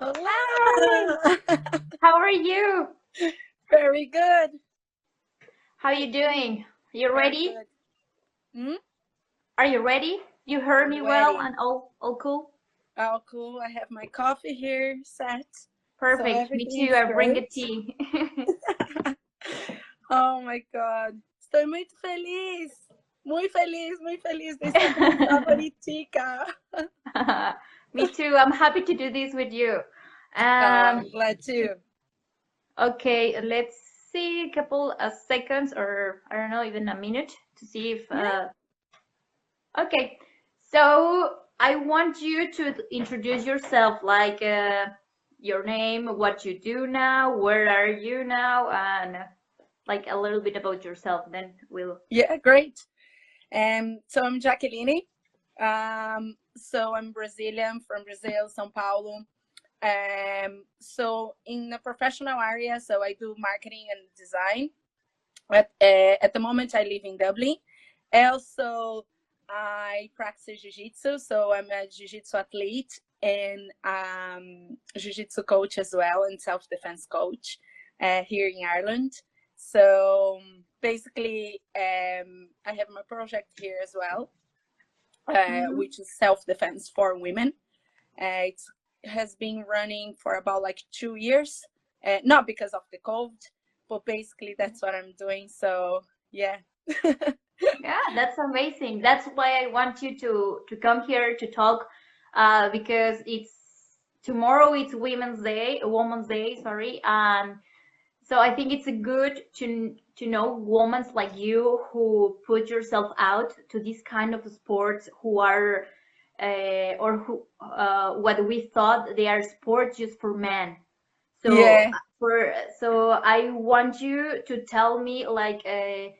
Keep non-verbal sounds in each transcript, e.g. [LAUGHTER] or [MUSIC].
Hola. [LAUGHS] How are you? Very good. How are you doing? You ready? Hmm? Are you ready? You heard me well Ready. and all all cool? Oh, cool. I have my coffee here set. So Perfect. Me too. I bring a tea. [LAUGHS] [LAUGHS] Oh my God. Estoy muito feliz. Muy feliz, muy feliz de ser tu favoritica. Me too. I'm happy to do this with you. Um, I'm glad too. okay, let's see a couple of seconds or I don't know, even a minute to see if uh okay. So I want you to introduce yourself, like uh, your name, what you do now, where are you now, and like a little bit about yourself. Then we'll. Yeah, great. Um, so I'm Jacqueline. Um, so I'm Brazilian from Brazil, São Paulo. Um, so in the professional area, so I do marketing and design. At, uh, at the moment, I live in Dublin. Also, I practice jiu-jitsu, so I'm a jiu-jitsu athlete and um, jiu-jitsu coach as well, and self-defense coach uh, here in Ireland. So basically, um, I have my project here as well, uh, Mhm. which is self-defense for women. Uh, it has been running for about like two years, uh, not because of the COVID, but basically that's what I'm doing. So yeah. [LAUGHS] Yeah, that's amazing. That's why I want you to to come here to talk, uh, because it's tomorrow. It's Women's Day, Women's Day, sorry, and so I think it's a good to to know women like you who put yourself out to this kind of sports, who are uh, or who uh, what we thought they are sports just for men. So Yeah. for so I want you to tell me like uh,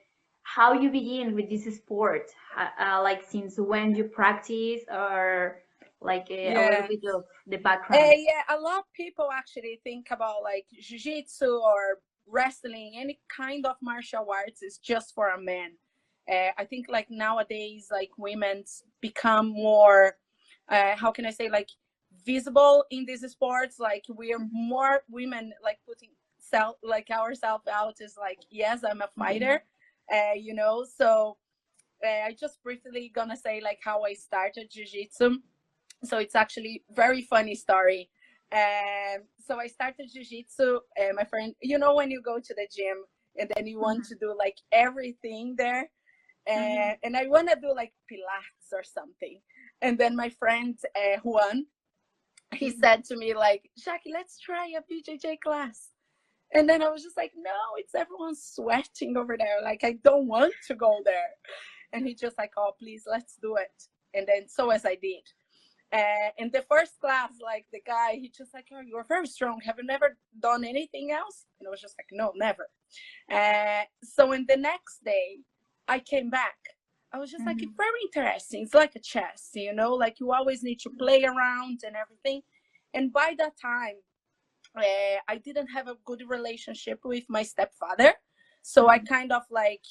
how you begin with this sport, uh, uh, like since when you practice, or like uh, a little bit of the Uh, background. yeah, a lot of people actually think about like jiu-jitsu or wrestling, any kind of martial arts is just for a man. Uh, I think like nowadays, like women become more, uh, how can I say, like visible in these sports. Like we are more women like putting self like ourselves out is like yes, I'm a Mhm. fighter, uh, you know. So uh, I just briefly gonna say like how I started jiu-jitsu so it's actually very funny story um so i started jiu-jitsu uh, my friend you know when you go to the gym and then you want Mhm. to do like everything there Mhm. uh, and i want to do like pilates or something and then my friend uh, juan he Mhm. said to me like jackie let's try a bjj class and then i was just like no it's everyone sweating over there like i don't want to go there and he just like oh please let's do it and then so as i did uh, in the first class, like the guy, he just like, oh, you're very strong. Have you never done anything else? And I was just like, no, never. Uh, so in the next day, I came back. I was just like, Mhm. it's very interesting. It's like a chess, you know, like you always need to play around and everything. And by that time, uh, I didn't have a good relationship with my stepfather. So I Mhm. kind of like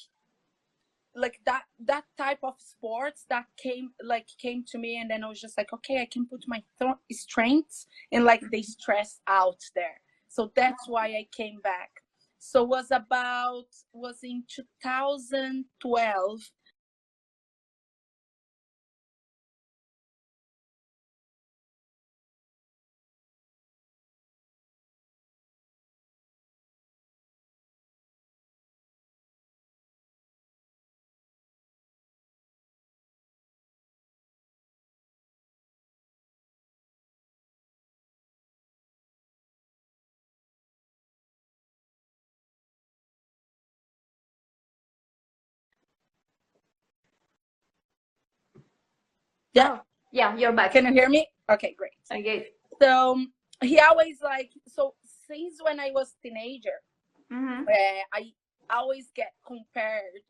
like that that type of sports that came like came to me and then i was just like okay i can put my th- strengths and like they stress out there so that's why i came back so was about was in 2012 yeah yeah, you're back. can you hear me okay great Okay. so he always like so since when i was teenager Mhm. uh, i always get compared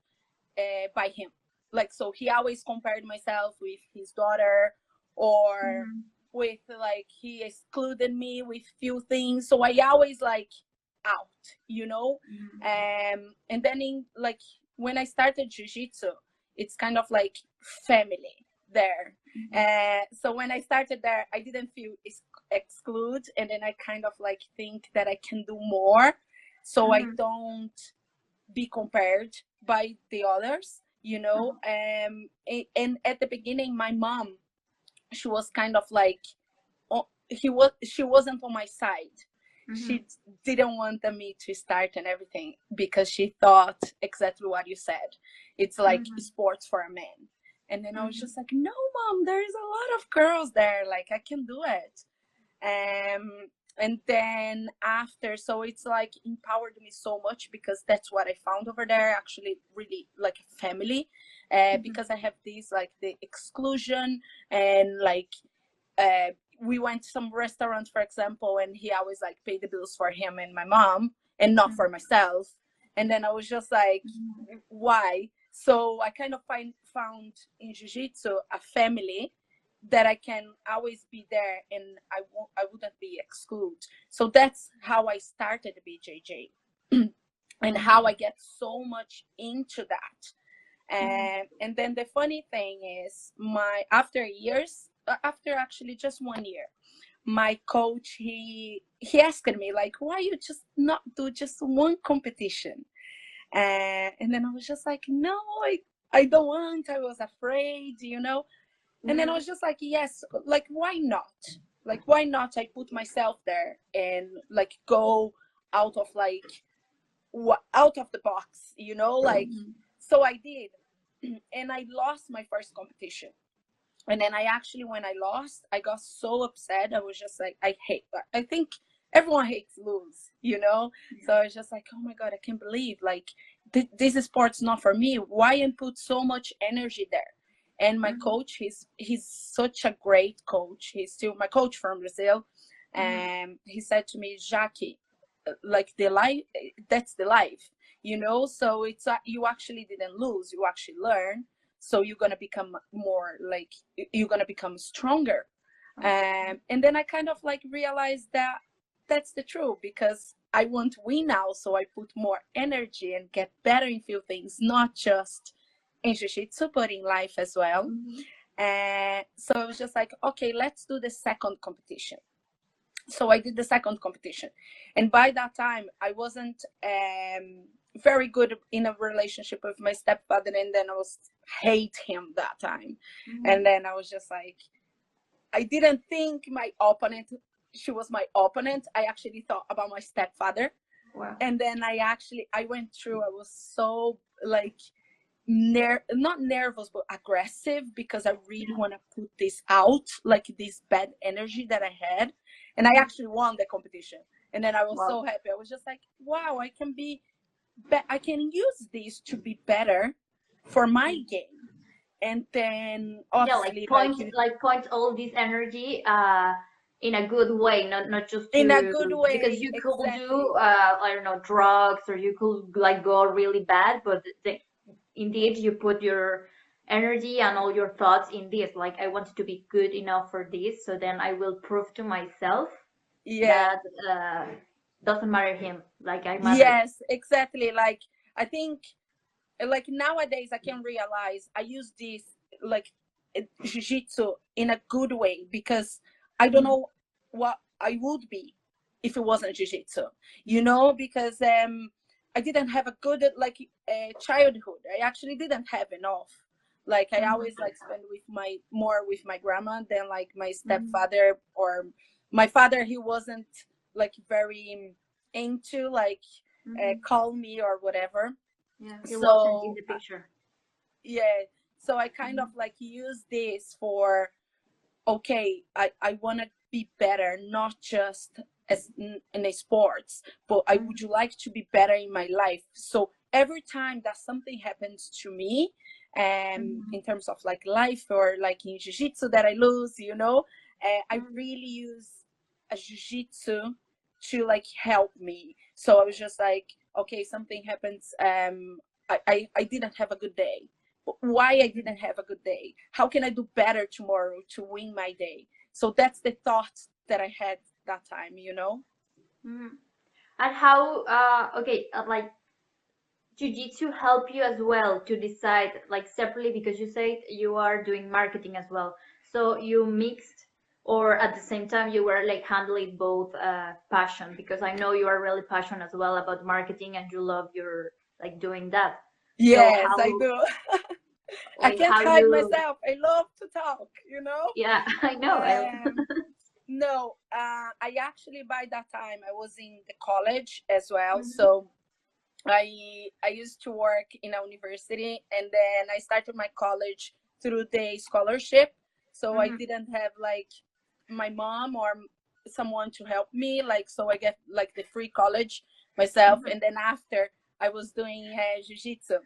uh, by him. Like, so he always compared myself with his daughter, or Mhm. with like he excluded me with few things. So I always like out, you know. Mhm. Um, and then in like when I started jujitsu, it's kind of like family there. Uh, so when I started there, I didn't feel ex- exclude and then I kind of like think that I can do more so mm-hmm. I don't be compared by the others, you know. Mm-hmm. Um and, and at the beginning my mom she was kind of like oh, he was she wasn't on my side. Mm-hmm. She didn't want me to start and everything because she thought exactly what you said. It's like mm-hmm. sports for a man. And then I was mm-hmm. just like, no, mom, there's a lot of girls there. Like, I can do it. Um, and then after, so it's like empowered me so much because that's what I found over there. Actually, really like family, uh, mm-hmm. because I have this like the exclusion and like uh, we went to some restaurant, for example, and he always like paid the bills for him and my mom and not mm-hmm. for myself. And then I was just like, mm-hmm. why? So I kind of find found in jiu-jitsu a family that I can always be there and I won't I wouldn't be excluded. So that's how I started BJJ [CLEARS THROAT] and how I get so much into that. And mm-hmm. and then the funny thing is my after years uh, after actually just one year my coach he he asked me like why you just not do just one competition uh, and then I was just like, no, I, I don't want. I was afraid, you know. And mm-hmm. then I mm-hmm. was just like, yes, like why not? Like why not? I put myself there and like go out of like out of the box, you know. Like mm-hmm. so I did, [CLEARS THROAT] and I lost my first competition. And then I actually, when I lost, I got so upset. I was just like, I hate. I think everyone hates lose, you know? Yeah. So was just like, oh my God, I can't believe like th- this sport's not for me. Why and put so much energy there? And my mm-hmm. coach, he's he's such a great coach. He's still my coach from Brazil. Mm-hmm. And he said to me, Jackie, uh, like the life, that's the life, you know? So it's, uh, you actually didn't lose, you actually learn. So you're going to become more like, you're going to become stronger. Um, and then I kind of like realized that that's the truth because I want to win now, so I put more energy and get better in few things, not just in jiu-jitsu, but in life as well. Mm-hmm. And so I was just like, okay, let's do the second competition. So I did the second competition, and by that time I wasn't um, very good in a relationship with my stepfather, and then I was hate him that time, mm-hmm. and then I was just like, I didn't think my opponent she was my opponent, I actually thought about my stepfather. Wow. And then I actually I went through. I was so like ner not nervous but aggressive because I really want to put this out, like this bad energy that I had. And I actually won the competition. And then I was wow. so happy. I was just like, wow, I can be, be I can use this to be better for my game. And then obviously yeah, like point like, like point all this energy uh in a good way, not not just to, in a good way because you exactly. could do uh, I don't know drugs or you could like go really bad, but the, indeed you put your energy and all your thoughts in this. Like I want to be good enough for this, so then I will prove to myself yeah. that uh, doesn't matter him. Like I matter. Yes, exactly. Like I think like nowadays I can realize I use this like jiu-jitsu in a good way because I don't know what I would be if it wasn't jiu-jitsu, you know, because um, I didn't have a good like uh, childhood. I actually didn't have enough. Like I always like spend with my more with my grandma than like my mm-hmm. stepfather mm. or my father. He wasn't like very into like uh, mm-hmm. call me or whatever. Yeah, he so, wasn't in the picture. Yeah, so I kind mm. of like use this for okay, I, I want to be better, not just as in, in a sports, but I would you like to be better in my life. So every time that something happens to me, um, mm-hmm. in terms of like life or like in jiu-jitsu that I lose, you know, uh, I mm-hmm. really use a jiu-jitsu to like help me. So I was just like, okay, something happens. Um, I, I, I didn't have a good day why I didn't have a good day. How can I do better tomorrow to win my day? So that's the thought that I had that time, you know. Mm. And how? Uh, okay, uh, like jiu-jitsu help you as well to decide like separately because you said you are doing marketing as well. So you mixed or at the same time you were like handling both uh, passion because I know you are really passionate as well about marketing and you love your like doing that. Yes, so how, I do. [LAUGHS] I can't hide you... myself. I love to talk, you know? Yeah, [LAUGHS] I know. Um, no, uh, I actually by that time I was in the college as well. Mm-hmm. So I I used to work in a university and then I started my college through the scholarship. So mm-hmm. I didn't have like my mom or someone to help me like so i get like the free college myself mm-hmm. and then after i was doing uh, jiu-jitsu.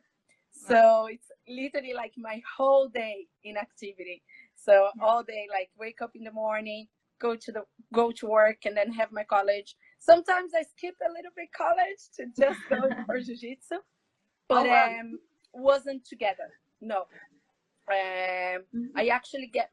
So it's literally like my whole day in activity. So all day like wake up in the morning go to the go to work and then have my college. Sometimes i skip a little bit college to just go [LAUGHS] for jiu-jitsu but oh, wow. um wasn't together no. Um, mm-hmm. i actually get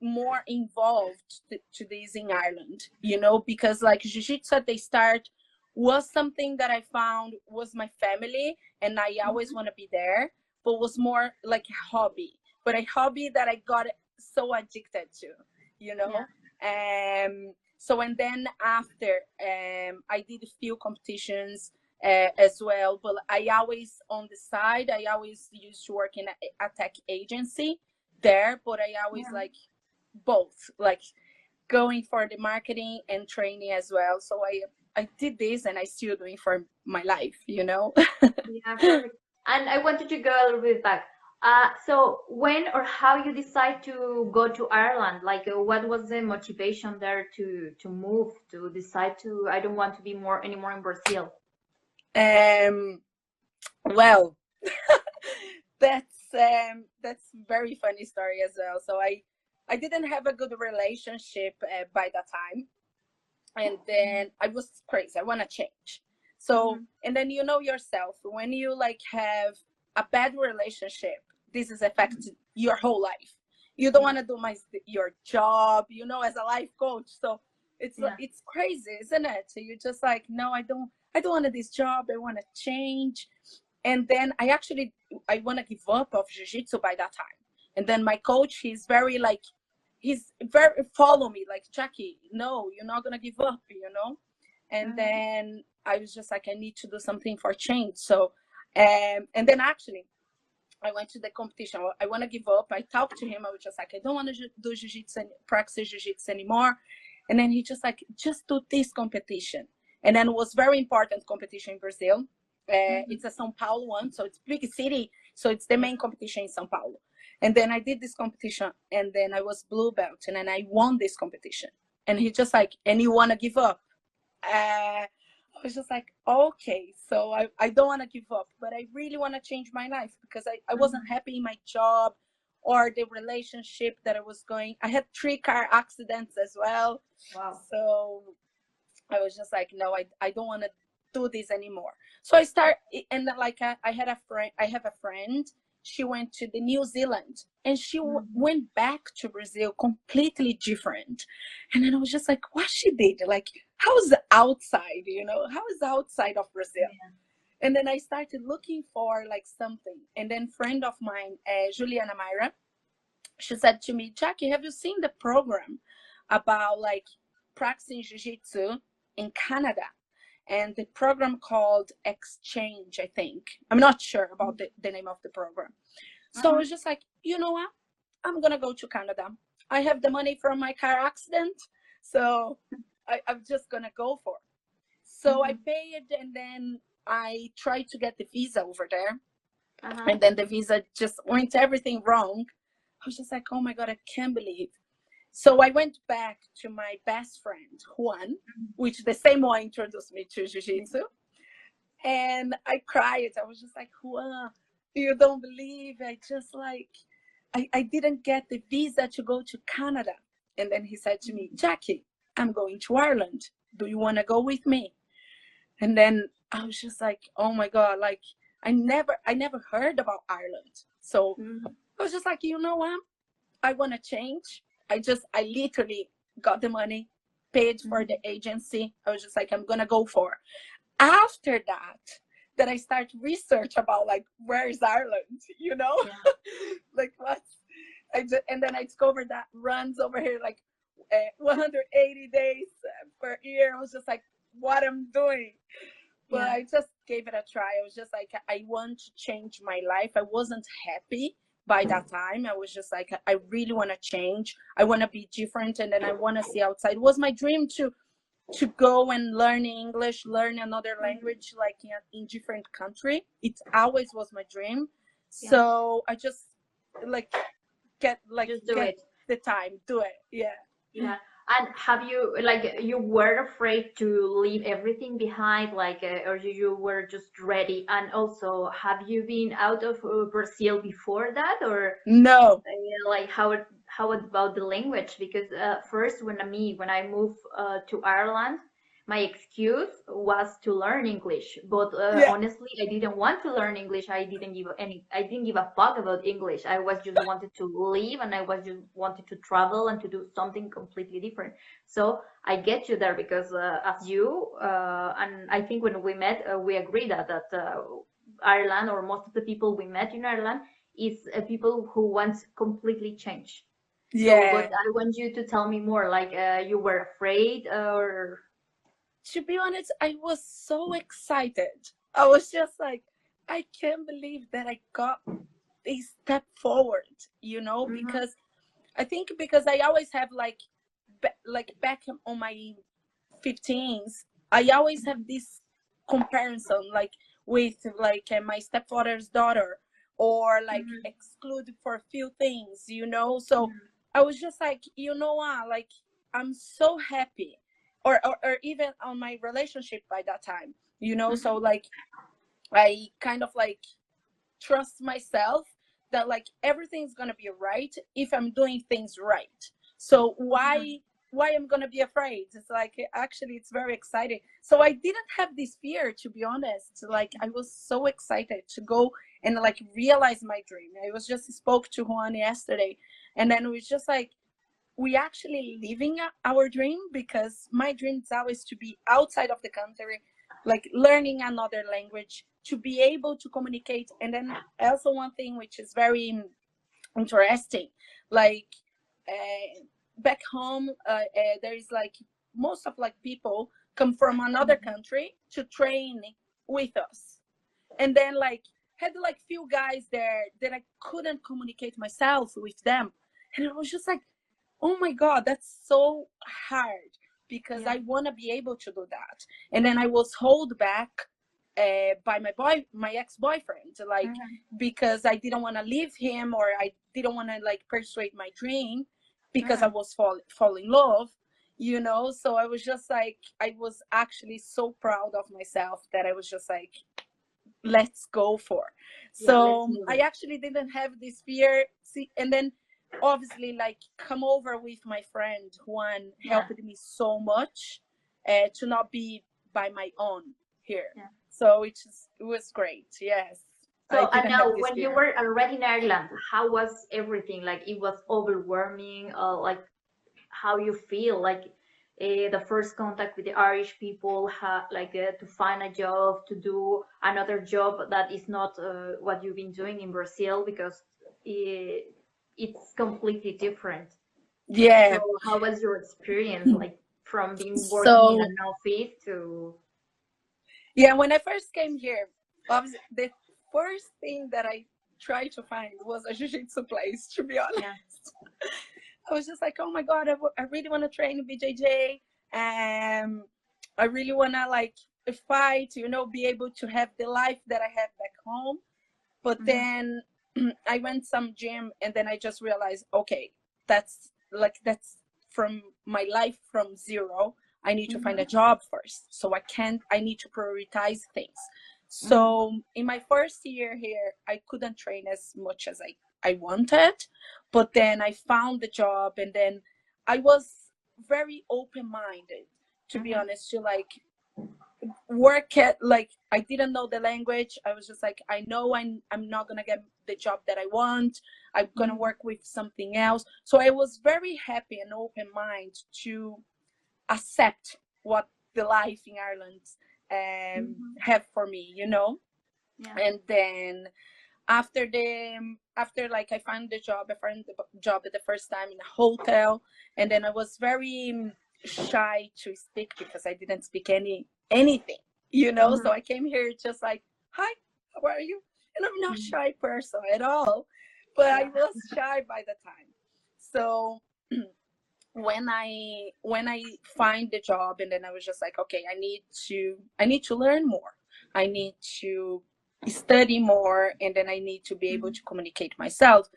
more involved to, to this in Ireland, you know, because like Jiu-Jitsu they start was something that I found was my family and I always mm-hmm. want to be there, but was more like a hobby, but a hobby that I got so addicted to, you know. Yeah. Um, so and then after um, I did a few competitions uh, as well, but I always on the side I always used to work in a, a tech agency there, but I always yeah. like both like going for the marketing and training as well so i i did this and i still doing for my life you know [LAUGHS] yeah perfect. and i wanted to go a little bit back uh, so when or how you decide to go to Ireland? Like, uh, what was the motivation there to to move to decide to I don't want to be more anymore in Brazil? Um, well, [LAUGHS] that's um that's very funny story as well. So I I didn't have a good relationship uh, by that time. And then I was crazy. I want to change. So, mm-hmm. and then you know yourself, when you like have a bad relationship, this is affecting your whole life. You don't want to do my your job, you know, as a life coach. So it's yeah. it's crazy, isn't it? So you're just like, no, I don't, I don't want this job. I want to change. And then I actually, I want to give up of jiu-jitsu by that time and then my coach he's very like he's very follow me like jackie no you're not gonna give up you know and mm-hmm. then i was just like i need to do something for change so um and then actually I went to the competition. I want to give up. I talked to him. I was just like, I don't want to do jiu-jitsu, and practice jiu-jitsu anymore. And then he just like, just do this competition. And then it was very important competition in Brazil. Uh, mm-hmm. It's a São Paulo one, so it's big city. So it's the main competition in São Paulo. And then I did this competition and then I was blue belt and then I won this competition. And he just like, and you want to give up? Uh, I was just like, okay, so I, I don't want to give up, but I really want to change my life because I, I wasn't mm-hmm. happy in my job or the relationship that I was going. I had three car accidents as well. Wow. So I was just like, no, I, I don't want to do this anymore. So I start, and like I, I had a friend, I have a friend she went to the New Zealand and she mm-hmm. went back to Brazil completely different. And then I was just like, what she did? Like, how's the outside, you know? How is the outside of Brazil? Yeah. And then I started looking for like something. And then friend of mine, uh, Juliana Myra, she said to me, Jackie, have you seen the program about like practicing jiu-jitsu in Canada? And the program called Exchange, I think. I'm not sure about the, the name of the program. So uh-huh. I was just like, you know what? I'm gonna go to Canada. I have the money from my car accident, so I, am just gonna go for it. So mm-hmm. I paid and then I tried to get the visa over there. Uh-huh. And then the visa just went everything wrong. I was just like, oh my god, I can't believe so I went back to my best friend, Juan, which the same one introduced me to Jiu-Jitsu. And I cried. I was just like, Juan, you don't believe I just like, I, I didn't get the visa to go to Canada. And then he said to me, Jackie, I'm going to Ireland. Do you want to go with me? And then I was just like, oh my God, like I never, I never heard about Ireland. So mm-hmm. I was just like, you know what? I want to change. I just, I literally got the money, paid for mm-hmm. the agency. I was just like, I'm gonna go for. After that, that I start research about like where is Ireland, you know, yeah. [LAUGHS] like what. I just, and then I discovered that runs over here like uh, 180 days per year. I was just like, what I'm doing. But Yeah. I just gave it a try. I was just like, I want to change my life. I wasn't happy by that time. I was just like, I really want to change. I want to be different, and then I want to see outside. It was my dream to to go and learn English, learn another mm-hmm. language, like in, in different country. It always was my dream. Yeah. So I just like get like Just do get it. the time, do it. Yeah. Yeah. And have you like you were afraid to leave everything behind, like, uh, or you were just ready? And also, have you been out of uh, Brazil before that, or No. uh, like how how about the language? Because uh, first, when me when I moved uh, to Ireland, my excuse was to learn English. But uh, Yeah. honestly, I didn't want to learn English. I didn't give any. I didn't give a fuck about English. I was just wanted to leave, and I was just wanted to travel and to do something completely different. So I get you there because uh, as you uh, and I think when we met, uh, we agreed that that uh, Ireland or most of the people we met in Ireland is uh, people who want completely change. So, Yeah. but I want you to tell me more. Like uh, you were afraid, or to be honest, I was so excited. I was just like, I can't believe that I got a step forward, you know, Mhm. because I think because I always have like, like back on my 15s, I always have this comparison, like with like uh, my stepfather's daughter, or like Mhm. excluded for a few things, you know. So I was just like, you know what, like I'm so happy, or or, or even on my relationship by that time, you know. Mm-hmm. So like, I kind of like trust myself that like everything's gonna be right if I'm doing things right. So why mm-hmm. why I'm gonna be afraid? It's like actually it's very exciting. So I didn't have this fear to be honest. Like I was so excited to go and like realize my dream. I was just spoke to Juan yesterday, and then it was just like we actually living our dream because my dream is always to be outside of the country, like learning another language to be able to communicate. And then also one thing which is very interesting, like uh, back home, uh, uh, there is like most of like people come from another country to train with us, and then like had like few guys there that I couldn't communicate myself with them, and it was just like, oh my god, that's so hard because Yeah. I want to be able to do that, and then I was held back uh, by my boy, my ex-boyfriend, like because I didn't want to leave him or I didn't want to like persuade my dream because I was fall fall in love, you know. So I was just like I was actually so proud of myself that I was just like, let's go for. Yeah, So I actually didn't have this fear. See, and then obviously like come over with my friend Juan Yeah. helped me so much uh, to not be by my own here. Yeah. So it was it was great. Yes. So I and didn't now when you were already in Ireland, how was everything? Like it was overwhelming, uh, like how you feel, like uh, the first contact with the Irish people, ha like uh, to find a job, to do another job that is not uh, what you've been doing in Brazil because it, it's completely different. Yeah. So how was your experience, like from being working So in an office to yeah, when I first came here, the first thing that I tried to find was a jiu-jitsu place, to be honest. yeah, I was just like, oh my god, I, w- I really want to train BJJ. Um, I really want to like fight, you know, be able to have the life that I have back home. But Mhm. then [CLEARS THROAT] I went some gym and then I just realized, okay, that's like that's from my life from zero. I need to find a job first. So I can't I need to prioritize things. So in my first year here, I couldn't train as much as I, I wanted. But then I found the job and then I was very open minded, to be Mhm. honest, to like work at like I didn't know the language. I was just like, I know I'm I'm not gonna get the job that I want. I'm gonna work with something else. So I was very happy and open mind to accept what the life in Ireland um Mhm. have for me, you know. yeah, And then after the after like I found the job, I found the job at the first time in a hotel, and then I was very mm, shy to speak because I didn't speak any anything, you know. Mm-hmm. So I came here just like, hi, how are you? And I'm not mm-hmm. shy person at all, but I was shy by the time. So [CLEARS THROAT] when I when I find the job, and then I was just like, okay, I need to I need to learn more. I need to study more and then I need to be able mm-hmm. to communicate myself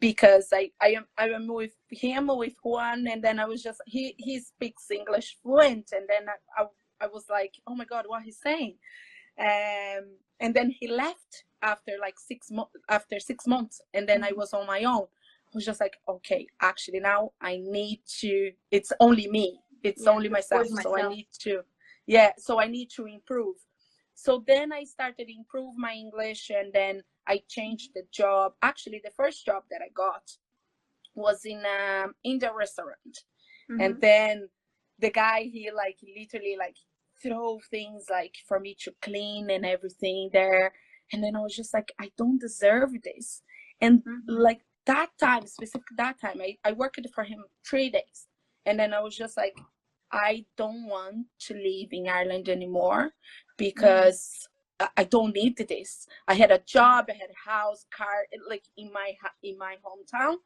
because I, I am I am with him with Juan and then I was just he he speaks English fluent and then I, I, I was like oh my god what he's saying. Um and then he left after like six months after six months and then I mm-hmm. was on my own. I was just like okay actually now I need to it's only me. It's yeah, only myself, myself so I need to yeah so I need to improve. So then i started improve my english and then i changed the job. Actually the first job that i got was in um in the restaurant mm-hmm. and then the guy he like literally like throw things like for me to clean and everything there and then i was just like i don't deserve this and mm-hmm. like that time specific that time I, I worked for him three days and then i was just like i don't want to live in ireland anymore because mm. I don't need this. I had a job, I had a house, car, like in my in my hometown,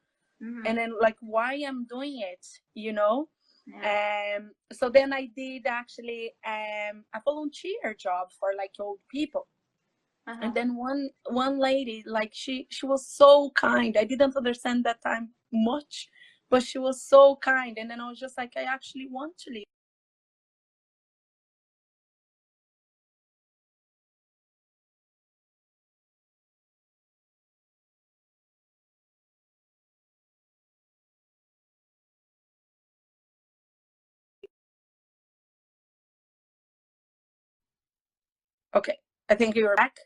mm-hmm. and then like why I'm doing it, you know. Yeah. Um. So then I did actually um a volunteer job for like old people. Uh-huh. And then one one lady, like she she was so kind. I didn't understand that time much, but she was so kind. And then I was just like, I actually want to leave Okay, I think you're back.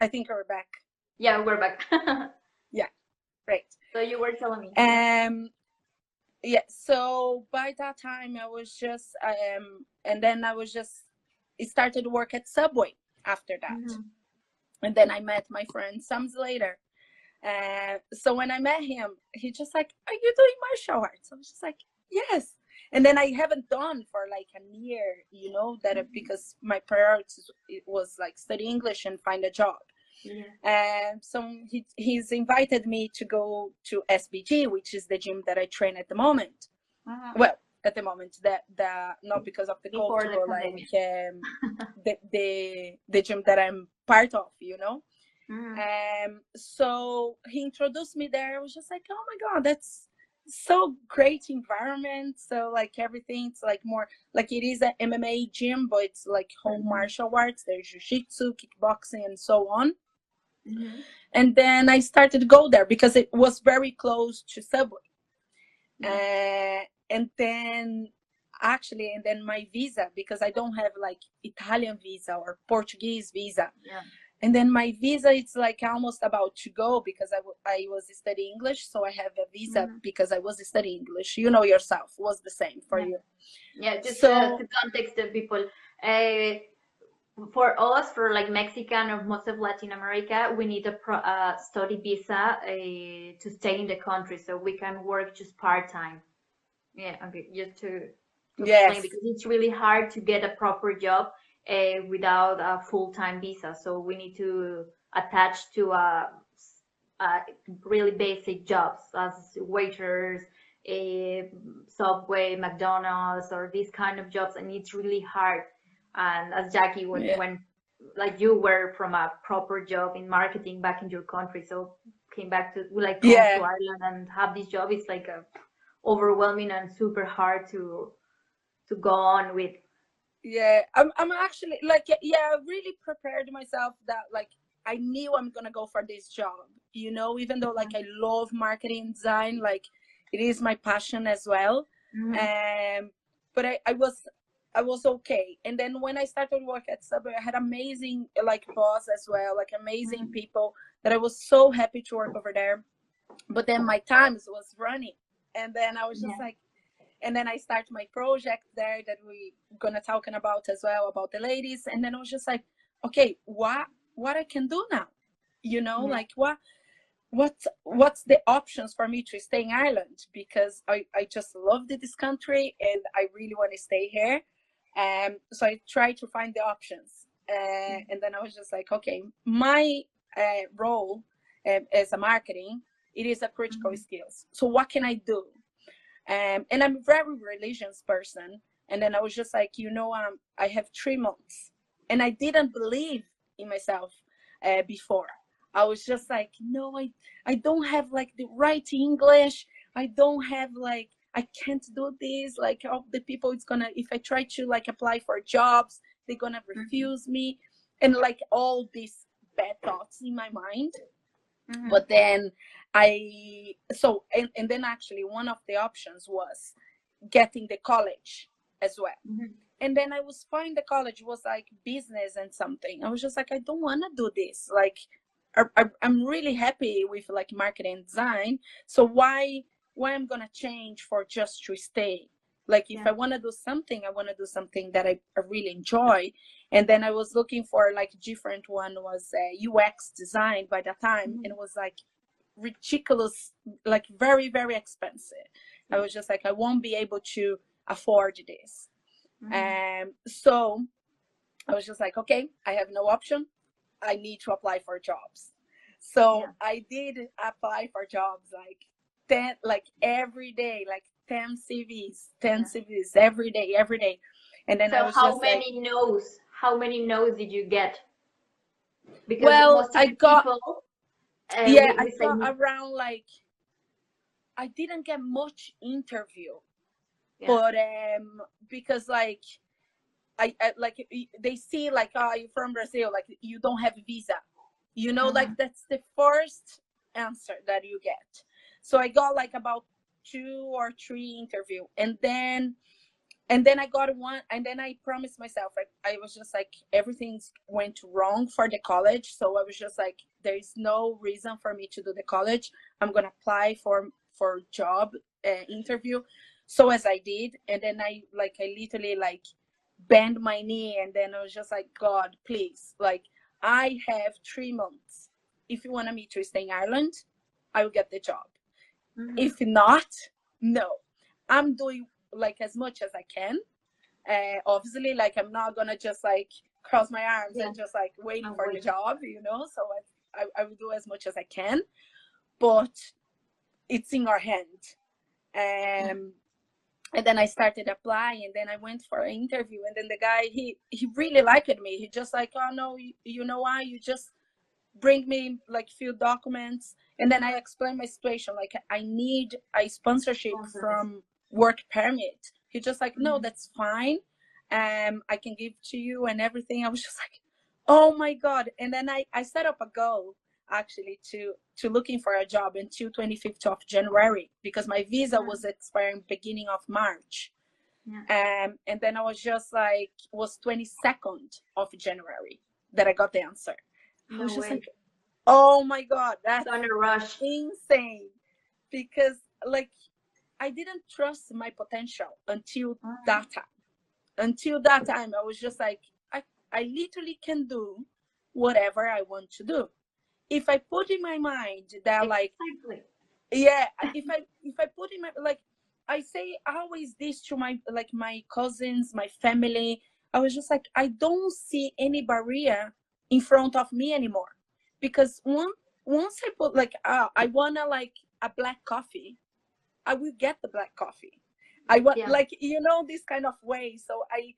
I think you're back. Yeah, we're back. [LAUGHS] yeah, great. So you were telling me. Um, yeah. So by that time, I was just um, and then I was just it started to work at Subway after that, mm-hmm. and then I met my friend Sam later. Uh, so when I met him, he just like, "Are you doing martial arts?" I was just like, yes and then i haven't done for like a year you know that mm-hmm. because my priority was like study english and find a job yeah. Um, so he, he's invited me to go to SBG, which is the gym that I train at the moment. Uh-huh. Well, at the moment, that the not because of the Before culture, the like um, [LAUGHS] the, the the gym that I'm part of, you know. Mm-hmm. Um, so he introduced me there. I was just like, oh my god, that's so great environment so like everything's like more like it is an mma gym but it's like home mm-hmm. martial arts there's jiu-jitsu kickboxing and so on mm-hmm. and then i started to go there because it was very close to subway mm-hmm. uh, and then actually and then my visa because i don't have like italian visa or portuguese visa yeah and then my visa it's like almost about to go because I, w- I was studying english so i have a visa mm-hmm. because i was studying english you know yourself was the same for yeah. you yeah just so, uh, to context the people uh, for us for like mexican or most of latin america we need a pro, uh, study visa uh, to stay in the country so we can work just part-time yeah okay just to, to yes. because it's really hard to get a proper job without a full-time visa. So we need to attach to a, a really basic jobs as waiters, a Subway, McDonald's, or these kind of jobs, and it's really hard. And as Jackie, when, yeah. when like you were from a proper job in marketing back in your country, so came back to like yeah. to Ireland and have this job, it's like a overwhelming and super hard to to go on with yeah i'm, I'm actually like yeah i really prepared myself that like i knew i'm gonna go for this job you know even though like i love marketing design like it is my passion as well mm-hmm. um but I, I was i was okay and then when i started work at subway i had amazing like boss as well like amazing mm-hmm. people that i was so happy to work over there but then my times was running and then i was just yeah. like and then I start my project there that we gonna talking about as well about the ladies. And then I was just like, okay, what what I can do now? You know, Yeah. like what what what's the options for me to stay in Ireland because I, I just loved this country and I really want to stay here. Um so I tried to find the options. Uh, and then I was just like, okay, my uh, role um, as a marketing, it is a critical Mhm. skills. So what can I do? Um, and I'm a very religious person. And then I was just like, you know, um, I have three months, and I didn't believe in myself uh, before. I was just like, no, I, I don't have like the right English. I don't have like, I can't do this. Like all the people, it's gonna if I try to like apply for jobs, they're gonna refuse me, and like all these bad thoughts in my mind Mhm. but then i so and, and then actually one of the options was getting the college as well. Mhm. and then i was fine the college was like business and something. I was just like i don't want to do this. Like I, i'm really happy with like marketing design. So why why i'm gonna change for just to stay? Like if Yeah. i want to do something i want to do something that I, I really enjoy. And then i was looking for like different one was uh, ux design by that time. Mhm. and it was like ridiculous like very very expensive i was just like i won't be able to afford this Mhm. um so i was just like okay i have no option i need to apply for jobs so Yeah. i did apply for jobs like 10 like every day like 10 cvs 10 Yeah. cvs every day every day and then i So was how just like many no's? How many no's did you get? Because Well, most I got- people, yeah i got around like i didn't get much interview Yeah. but um because like I, I like they see like oh you're from brazil like you don't have a visa. You know like that's the first answer that you get. So i got like about two or three interview and then and then i got one and then i promised myself I, I was just like everything went wrong for the college. So i was just like there is no reason for me to do the college. I'm gonna apply for for job uh, interview. So as i did and then i like i literally like bend my knee and then i was just like god please like i have three months. If you want me to stay in ireland i will get the job. Mhm. if not no. I'm doing like as much as i can. Uh obviously like i'm not gonna just like cross my arms Yeah. and just like waiting for the job you know? So I, I i will do as much as i can. But it's in our hand. Um and then i started applying and then i went for an interview and then the guy he he really liked me. He just like oh no you, you know why? You just bring me like few documents. And then i explained my situation. Like i need a sponsorship Sponsors. from work permit he just like no Mhm. that's fine um i can give to you and everything i was just like oh my god and then i i set up a goal actually to to looking for a job until 25th of january because my visa was expiring beginning of march Yeah. um and then i was just like was 22nd of january that i got the answer I No was just way. like, oh my god, that's on a rush. insane. Because like I didn't trust my potential until Mhm. that time. Until that time, I was just like, I, I literally can do whatever I want to do. If I put in my mind that like Exactly. yeah [LAUGHS] if i if i put in my like i say always this to my like my cousins my family i was just like i don't see any barrier in front of me anymore because one once i put like uh, i wanna like a black coffee i will get the black coffee i want Yeah. like you know this kind of way so i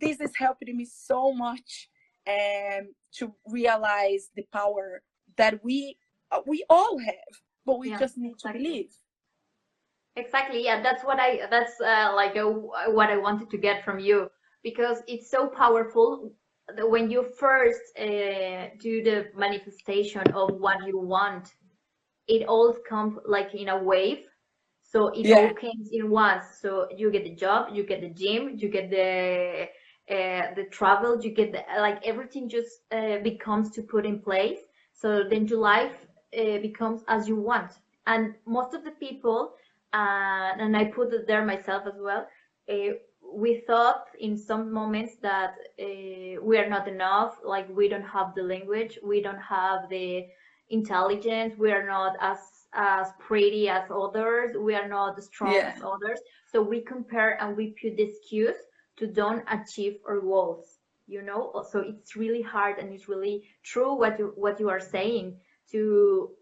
this is helping me so much um to realize the power that we uh, we all have but we Yeah, just need exactly. to believe Exactly. Yeah, that's what I that's uh, like uh, what I wanted to get from you because it's so powerful that when you first uh, do the manifestation of what you want, it all comes like in a wave. So it all Yeah. comes in once. So you get the job, you get the gym, you get the uh, the travel, you get the like everything just uh, becomes to put in place. So then your life uh, becomes as you want. And most of the people uh, and I put it there myself as well. Uh, we thought in some moments that uh, we are not enough, like we don't have the language, we don't have the intelligence, we are not as as pretty as others, we are not strong Yeah. as others. So we compare and we put the excuse to don't achieve our goals. You know, so it's really hard and it's really true what you what you are saying to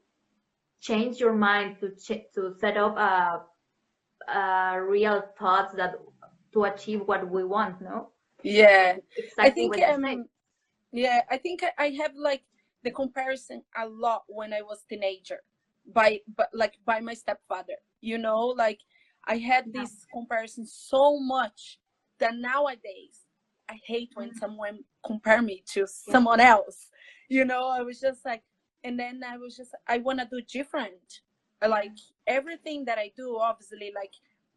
change your mind to ch- to set up a, a real thoughts that to achieve what we want. No, Yeah. I think what you say. um yeah, I think I have like the comparison a lot when I was teenager by but like by my stepfather. You know, like I had this comparison so much that nowadays I hate when Mhm. someone compare me to someone else. You know, I was just like and then I was just I want to do different. Like everything that I do obviously like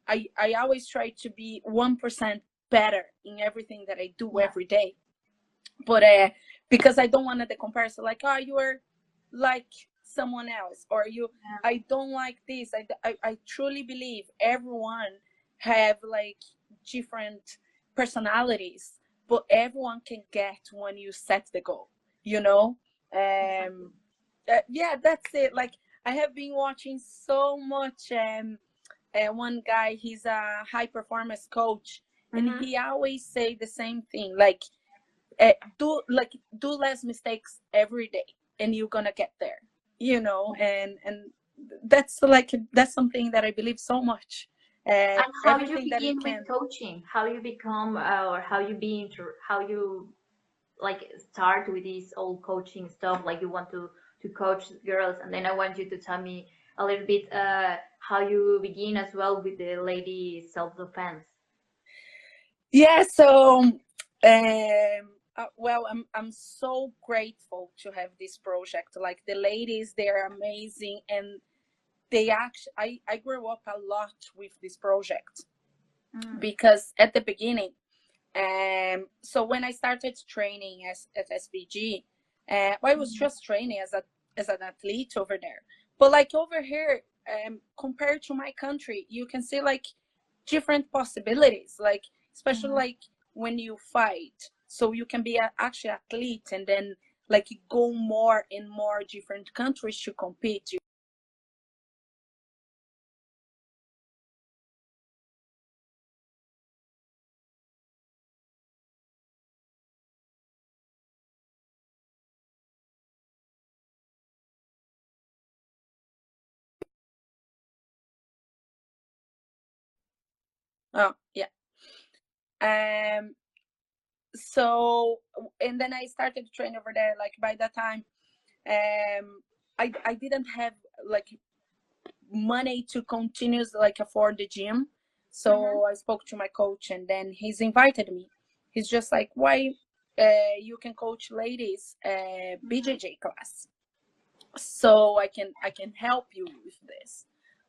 I I always try to be 1% better in everything that I do every day but uh because i don't want the comparison like oh you are like someone else or you Yeah. i don't like this. I, I i truly believe everyone have like different personalities but everyone can get when you set the goal you know? Um uh, yeah that's it. Like i have been watching so much um uh, one guy he's a high performance coach and Mhm. he always say the same thing like uh, do like do less mistakes every day and you're gonna get there you know and and that's like that's something that i believe so much uh, And how you everything that you begin can with coaching? How you become uh, or how you be inter how you like start with this old coaching stuff? Like you want to to coach girls, and then I want you to tell me a little bit uh, how you begin as well with the lady self defense. yeah so um uh, well i'm i'm so grateful to have this project like the ladies they're amazing and they actually i i grew up a lot with this project Mm. because at the beginning um so when i started training as at sbg uh, i was Mhm. just training as a as an athlete over there but like over here um compared to my country you can see like different possibilities like especially Mhm. like when you fight so you can be a, actually athlete and then like go more in more different countries to compete. Oh yeah. Um so and then i started to train over there like by that time um i i didn't have like money to continue like afford the gym. So Mhm. i spoke to my coach and then he's invited me. He's just like why uh, you can coach ladies uh, bjj class. So i can i can help you with this.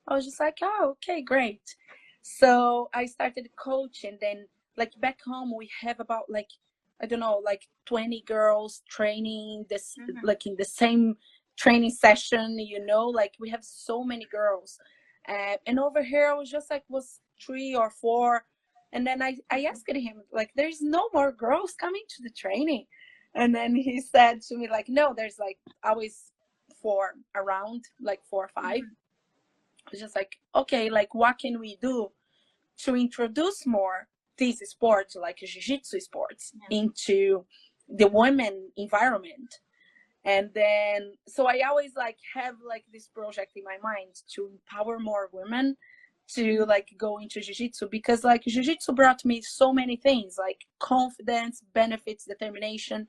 I was just like oh okay great. So i started coaching then like back home we have about like i don't know like 20 girls training this Mhm. like in the same training session you know? Like we have so many girls. Uh, and over here i was just like was three or four and then i i asked him like there's no more girls coming to the training. And then he [LAUGHS] said to me like no there's like always four around like four or 5 I was just like okay like what can we do to introduce more these sports like jiu-jitsu sports Yeah. into the women environment and then so i always like have like this project in my mind to empower more women to like go into jiu-jitsu because like jiu-jitsu brought me so many things like confidence benefits determination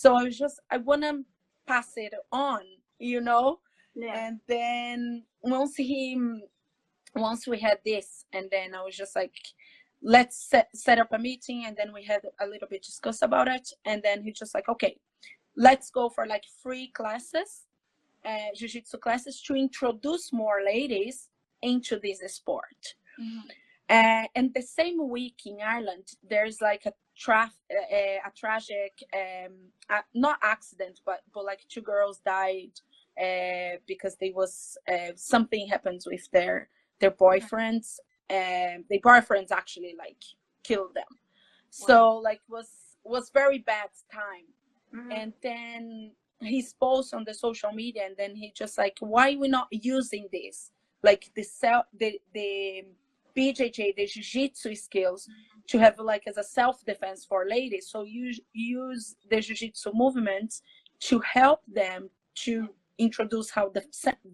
so i was just i want to pass it on you know Yeah. and then once he once we had this and then i was just like let's set, set up a meeting and then we had a little bit discuss about it. And then he just like okay let's go for like free classes uh, jiu-jitsu classes to introduce more ladies into this sport. Mhm. uh, and the same week in Ireland, there's like a traf- uh, a tragic, um, uh, not accident, but but like two girls died uh, because they was uh, something happened with their their boyfriends and their boyfriends actually like killed them. So like was was very bad time. Mhm. and then he's post on the social media and then he just like why we not using this? Like the self the the bjj the jiu-jitsu skills to have like as a self-defense for ladies. So you use the jiu-jitsu movements to help them to introduce how to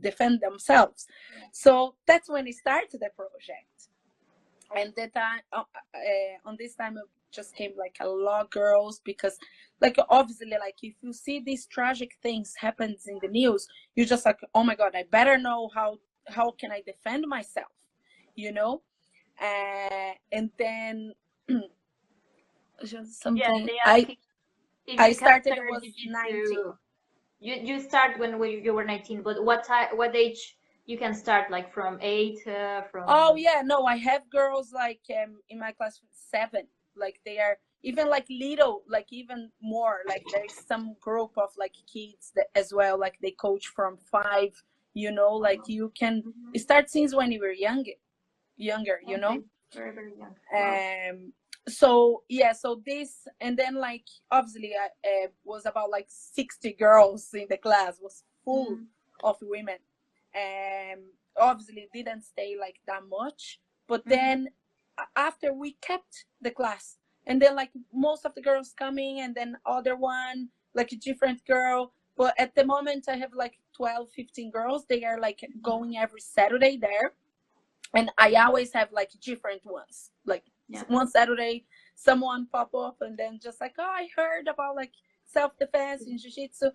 defend themselves. So that's when he started the project and that time uh, uh, on this time it just came like a lot of girls because like obviously like if you see these tragic things happens in the news you're just like oh my god i better know how how can i defend myself you know uh, and then [CLEARS THROAT] just something Yeah, they i ask if- if I started start was jiu-jitsu- 19. You you start when we, you were 19, but what time, what age you can start? Like from eight, uh, from Oh yeah, no, I have girls like um in my class seven, like they are even like little, like even more. Like there's some group of like kids that as well, like they coach from five. You know, like you can Mhm. start since when you were younger, younger. You know. Very very young. Wow. Um. So yeah, so this and then like obviously I uh, was about like sixty girls in the class was full Mhm. of women. Um, obviously didn't stay like that much, but Mhm. then after we kept the class, and then like most of the girls coming, and then other one like a different girl. But at the moment, I have like 12, 15 girls. They are like going every Saturday there, and I always have like different ones. Like Yeah. one Saturday, someone pop up, and then just like, oh, I heard about like self defense in jiu-jitsu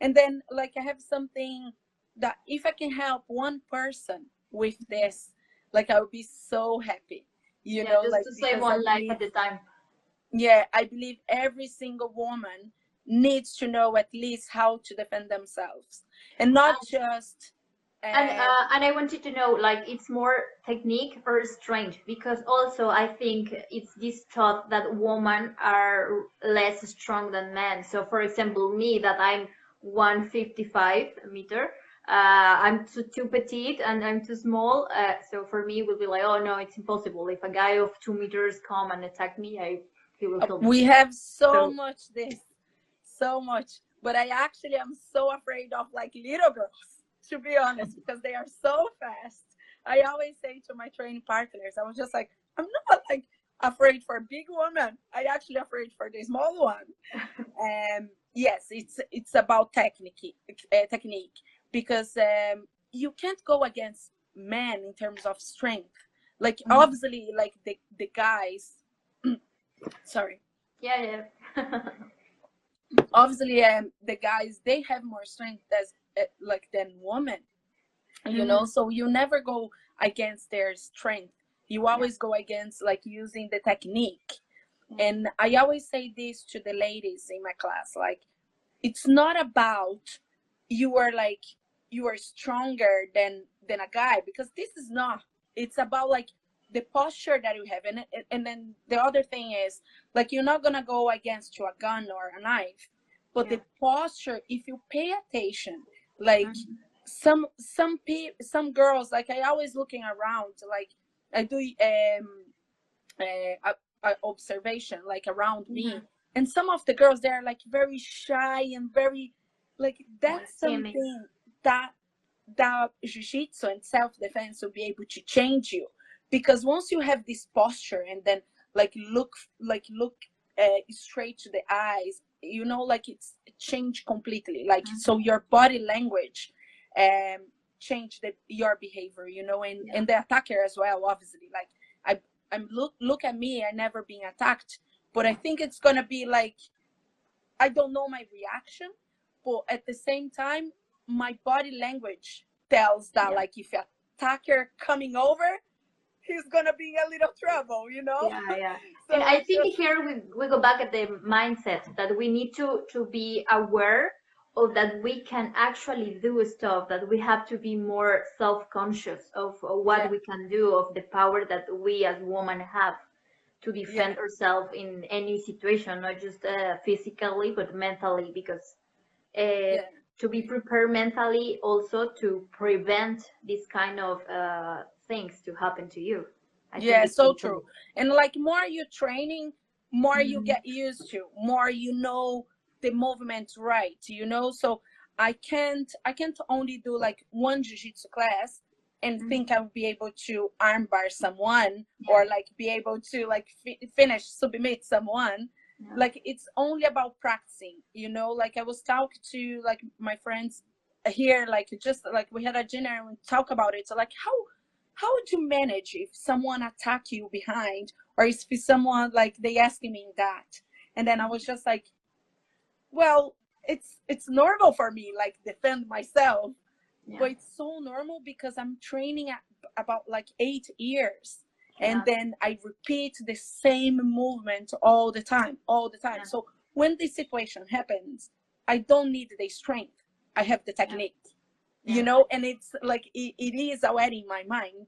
and then like i have something that if i can help one person with this like i would be so happy you yeah, know just like to save I one life believe- at the time. yeah i believe every single woman needs to know at least how to defend themselves and not just And um, uh, and I wanted to know, like, it's more technique or strength? Because also I think it's this thought that women are less strong than men. So, for example, me, that I'm 155 meter, uh, I'm too, too petite and I'm too small. Uh, so for me, it would be like, oh no, it's impossible. If a guy of two meters come and attack me, I he will kill me. we have so, So- much this so much but i actually am so afraid of like little girls to be honest because they are so fast i always say to my training partners i was just like i'm not like afraid for a big woman i actually afraid for the small one [LAUGHS] um yes it's it's about technique uh, technique because um you can't go against men in terms of strength. Like Mhm. obviously like the the guys [CLEARS THROAT] sorry. Yeah, yeah. [LAUGHS] obviously um, the guys they have more strength as uh, like than women you know? So you never go against their strength. You always go against like using the technique. Yeah. and i always say this to the ladies in my class like it's not about you are like you are stronger than than a guy because this is not it's about like the posture that you have and and then the other thing is like you're not gonna go against to a gun or a knife but the posture if you pay attention like Mhm. some some pe- some girls like i always looking around like i do um uh, a observation like around me Mhm. and some of the girls they're like very shy and very like that's something that that jiu-jitsu and self-defense will be able to change you because once you have this posture and then like look like look uh, straight to the eyes you know like it's changed completely like Mhm. so your body language um change the your behavior you know and Yeah. and the attacker as well obviously like i i'm look look at me i never been attacked but i think it's gonna be like i don't know my reaction but at the same time my body language tells that Yeah. like if a attacker coming over he's gonna be in a little trouble you know yeah, yeah. [LAUGHS] so and I think just- here we, we go back at the mindset that we need to to be aware of that we can actually do stuff that we have to be more self-conscious of, of what Yeah. we can do of the power that we as women have to defend ourselves in any situation not just uh, physically but mentally because uh, Yeah. To be prepared mentally also to prevent this kind of uh, things to happen to you. I yeah, so true. And like more you training, more mm-hmm. you get used to, more you know the movements right, you know? So I can't I can't only do like one jiu-jitsu class and mm-hmm. think I'll be able to armbar someone yeah. or like be able to like fi- finish submit someone. Yeah. Like it's only about practicing, you know. Like I was talking to like my friends here, like just like we had a dinner and we talk about it. So like how how would you manage if someone attack you behind or if someone like they asking me that and then i was just like well it's it's normal for me like defend myself yeah. but it's so normal because i'm training at about like eight years yeah. and then i repeat the same movement all the time all the time. Yeah. so when this situation happens i don't need the strength. I have the technique you know and it's like it, it is already in my mind.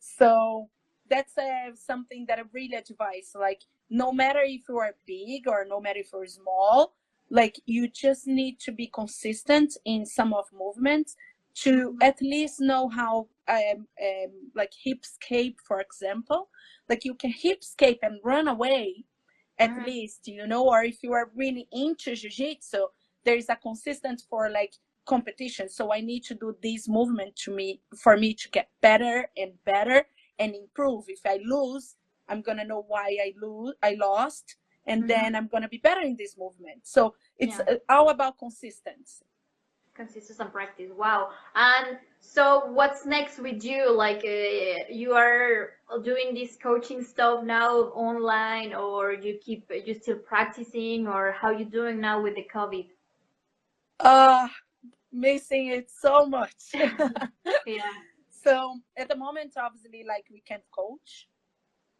So that's uh, something that i really advise like no matter if you are big or no matter if you're small like you just need to be consistent in some of movements to at least know how um, um like hip escape for example like you can hip escape and run away at mm-hmm. least you know or if you are really into jiu-jitsu there is a consistent for like competition so i need to do this movement to me for me to get better and better and improve if i lose i'm gonna know why i lose i lost and mm-hmm. then i'm gonna be better in this movement so it's yeah. all about consistency consistency and practice wow and so what's next with you like uh, you are doing this coaching stuff now online or you keep you still practicing or how you doing now with the covid uh missing it so much. [LAUGHS] yeah. So at the moment, obviously, like we can't coach,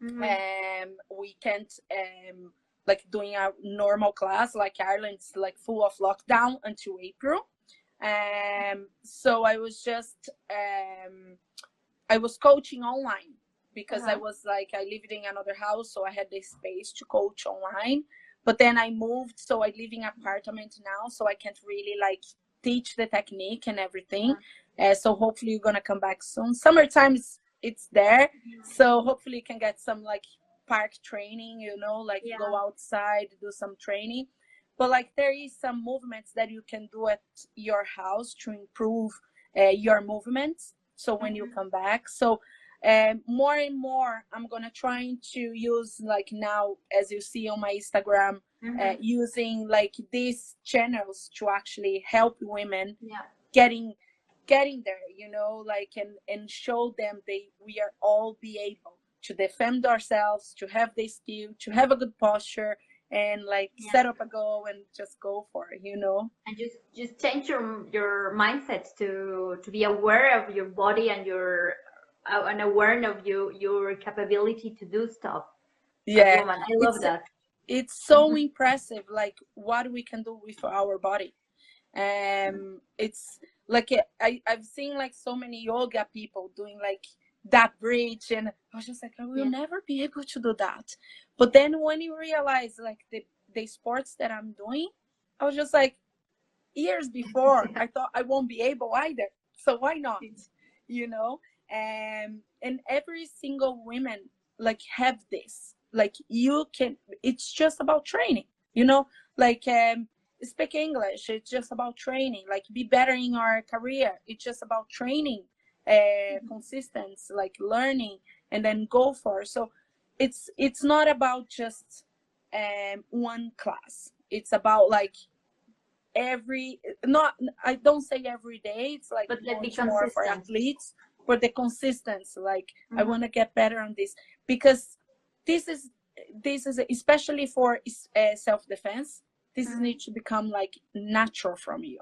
mm-hmm. um, we can't um like doing a normal class. Like Ireland's like full of lockdown until April. Um, so I was just um, I was coaching online because uh-huh. I was like I lived in another house, so I had the space to coach online. But then I moved, so I live in apartment now, so I can't really like teach the technique and everything. Uh, so hopefully you're gonna come back soon. Summertime is it's there, so hopefully you can get some like park training. You know, like yeah. go outside, do some training. But like there is some movements that you can do at your house to improve uh, your movements. So when mm-hmm. you come back, so um, more and more i'm gonna trying to use like now as you see on my instagram mm-hmm. uh, using like these channels to actually help women yeah. getting getting there you know like and and show them they we are all be able to defend ourselves to have the skill to have a good posture and like yeah. set up a goal and just go for it you know and just just change your your mindset to to be aware of your body and your uh, and aware of you your capability to do stuff yeah i love that it's so mm-hmm. impressive like what we can do with our body um it's like I, i've seen like so many yoga people doing like that bridge and i was just like i will yeah. never be able to do that. But then when you realize like the the sports that i'm doing i was just like years [LAUGHS] before i thought i won't be able either. So why not? You know? And and every single woman like have this. Like you can it's just about training you know? Like um speak english it's just about training. Like be better in our career it's just about training uh mm-hmm. consistency like learning and then go for so it's it's not about just um one class it's about like every not i don't say every day it's like but more for athletes for the consistency like mm-hmm. i want to get better on this because this is this is especially for uh, self-defense this mm-hmm. needs to become like natural from you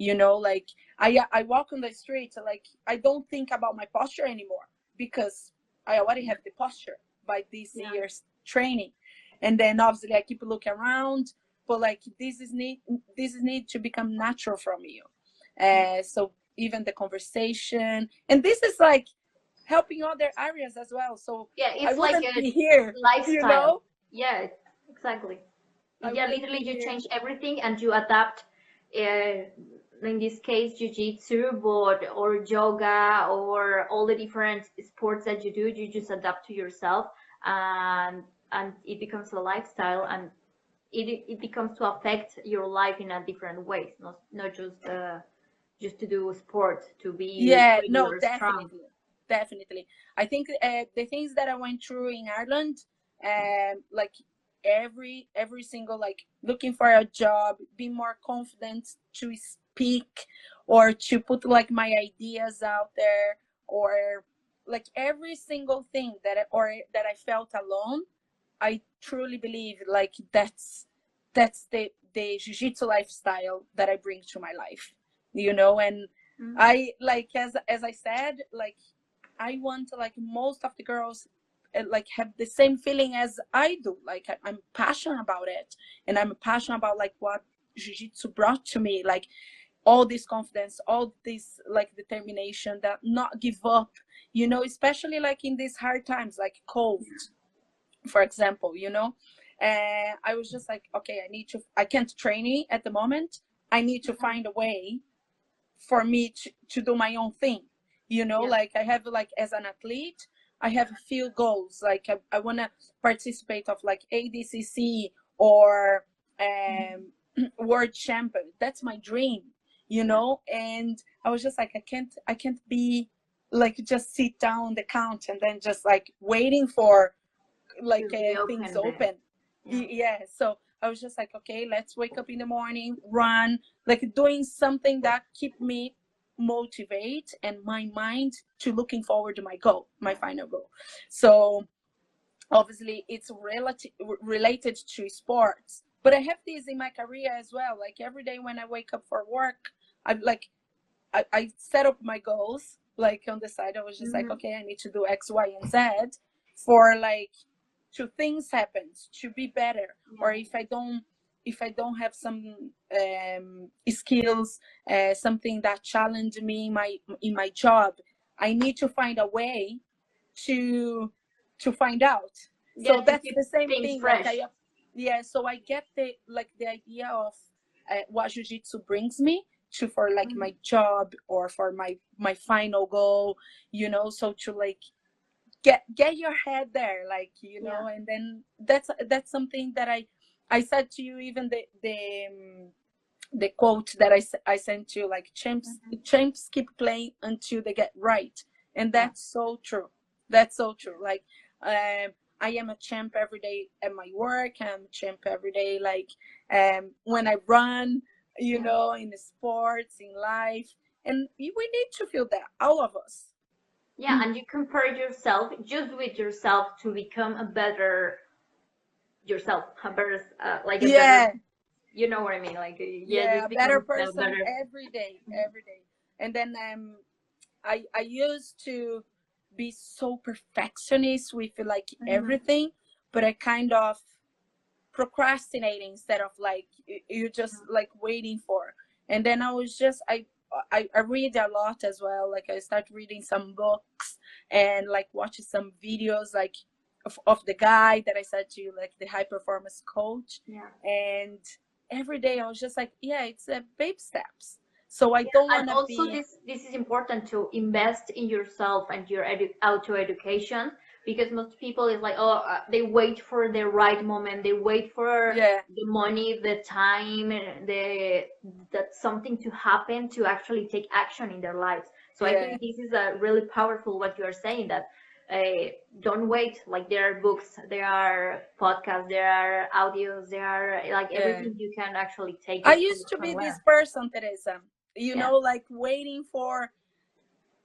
you know like i i walk on the street like i don't think about my posture anymore because i already have the posture by these yeah. years training and then obviously i keep looking around but like this is need this is need to become natural from you uh, so even the conversation and this is like helping other areas as well. So yeah, it's like a here, lifestyle. You know? Yeah, exactly. I yeah, literally you change everything and you adapt uh, in this case jiu-jitsu but or yoga or all the different sports that you do you just adapt to yourself and and it becomes a lifestyle and it, it becomes to affect your life in a different ways not not just uh, just to do sport to be yeah no definitely strong. definitely i think uh, the things that i went through in ireland um like every every single like looking for a job be more confident to speak or to put like my ideas out there or like every single thing that I, or that i felt alone i truly believe like that's that's the the jiu-jitsu lifestyle that i bring to my life you know and Mhm. i like as as i said like i want like most of the girls uh, like have the same feeling as i do like I, i'm passionate about it and i'm passionate about like what jiu-jitsu brought to me like all this confidence all this like determination that not give up you know especially like in these hard times like cold for example you know? And i was just like okay i need to i can't train at the moment. I need to find a way for me to, to do my own thing you know? Yeah. like i have like as an athlete i have a few goals. Like i, I want to participate of like adcc or um [CLEARS THROAT] world champion. That's my dream you know? And i was just like i can't i can't be like just sit down on the couch and then just like waiting for like uh, things open. Open Yeah. Yeah. So i was just like okay let's wake up in the morning run like doing something that keep me motivate and my mind to looking forward to my goal my final goal. So obviously it's relative related to sports. But i have this in my career as well. Like every day when i wake up for work i like i, I set up my goals like on the side i was just like Mhm. okay i need to do x y and z for like to things happen to be better or if i don't if i don't have some um, skills uh, something that challenge me in my in my job i need to find a way to to find out Yeah, so that's the same thing fresh. like I, yeah so i get the like the idea of uh, what jiu-jitsu brings me to for like Mhm. my job or for my my final goal you know so to like get get your head there like you know and then that's that's something that i i said to you even the the um, the quote that i i sent you like champs champs keep playing until they get right and Yeah. that's so true that's so true like um i am a champ every day at my work i'm a champ every day like um when i run you know in sports in life and we we need to feel that all of us Yeah, and you compare yourself just with yourself to become a better yourself, a better, uh, like a yeah better, you know what I mean? Like, uh, yeah, yeah, better person better. every day every day and then um i i used to be so perfectionist with like Mhm. everything but i kind of procrastinating instead of like you, you just mm. like waiting for and then i was just I, I i read a lot as well like i start reading some books and like watching some videos like of, of the guy that i said to you like the high performance coach Yeah. and every day I was just like, yeah, it's a babe steps. So I don't And want to also, be. this this is important to invest in yourself and your edu- auto education because most people is like, oh, uh, they wait for the right moment, they wait for Yeah, the money, the time, the that something to happen to actually take action in their lives. So I think this is a really powerful what you are saying that uh, don't wait. Like there are books, there are podcasts, there are audios, there are like Yeah. everything you can actually take. I used to be somewhere. this person, Teresa. You Yeah. know, like waiting for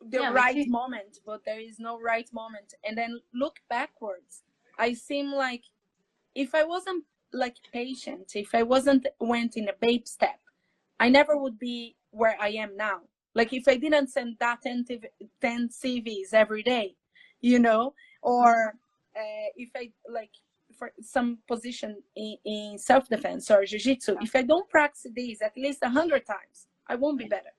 the Yeah, right moment, but there is no right moment. And then look backwards. I seem like if I wasn't like patient, if I wasn't went in a babe step, I never would be where I am now. Like if I didn't send that 10, TV 10 CVs every day, you know, or uh, if I like for some position in, in self defense or jiu jitsu, if I don't practice these at least a hundred times, I won't be better.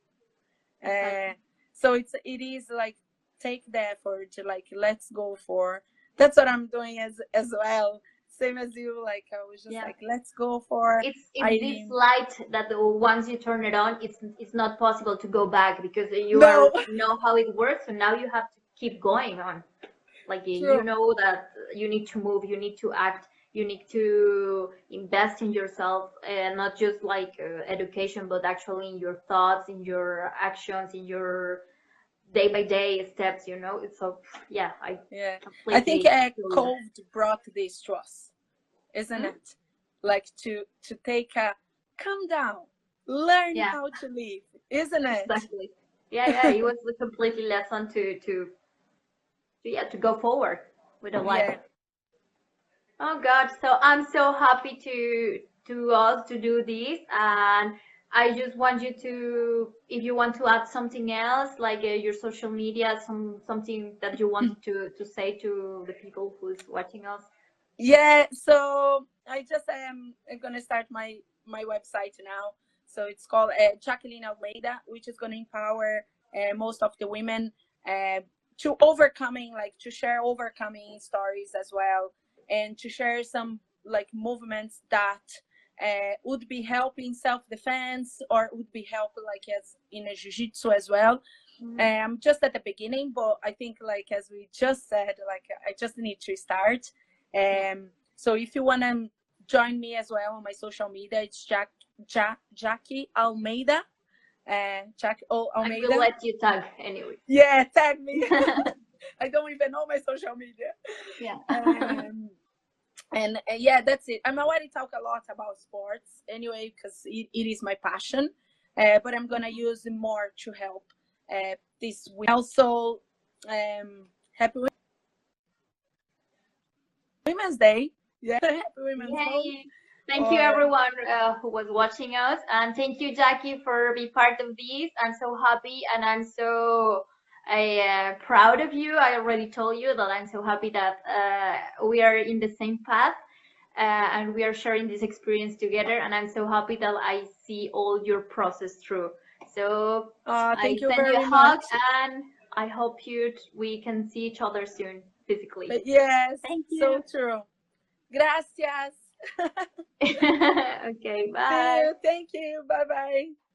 Uh. So it's it is like take the effort to like let's go for. That's what I'm doing as as well. same as you. Like I was just Yeah. like, let's go for. it's it's I- this light that the- once you turn it on it's it's not possible to go back because you No. are, know how it works so now you have to keep going on like you know that you need to move you need to act you need to invest in yourself and not just like uh, education but actually in your thoughts in your actions in your day by day steps you know it's so yeah i yeah. I think uh. COVID brought this to us, isn't Mhm. it? Like to to take a calm down, learn Yeah. how to live, isn't it? Exactly. Yeah, yeah. It was a completely lesson to to, to yeah to go forward with a life. Yeah. Oh God, so I'm so happy to to us to do this, and I just want you to, if you want to add something else, like uh, your social media, some something that you want to to say to the people who's watching us. Yeah, so I just am I'm gonna start my my website now. So it's called uh, Jacqueline Almeida, which is gonna empower uh, most of the women uh, to overcoming, like to share overcoming stories as well, and to share some like movements that uh, would be helping self-defense or would be helping like as in a jiu-jitsu as well. Um just at the beginning but i think like as we just said like i just need to start. Um so if you want to join me as well on my social media it's jack jack jaque almeida. Uh jack oh almeida I will let you tag anyway. yeah tag me [LAUGHS] [LAUGHS] i don't even know my social media yeah. [LAUGHS] um, and uh, yeah that's it i'm already talk a lot about sports anyway because it, it is my passion uh, but i'm gonna use it more to help uh, this week. also um happy Wo- women's day yeah happy women's day. Thank you everyone uh, who was watching us and thank you Jaque for being part of this. I'm so happy and I'm so uh, proud of you. I already told you that I'm so happy that uh, we are in the same path uh, and we are sharing this experience together and I'm so happy that I see all your process through. So uh, thank I you send very you a much hug and I hope you we can see each other soon physically. But yes Thank you. so you. true gracias [LAUGHS] [LAUGHS] okay, See bye. you. thank you bye bye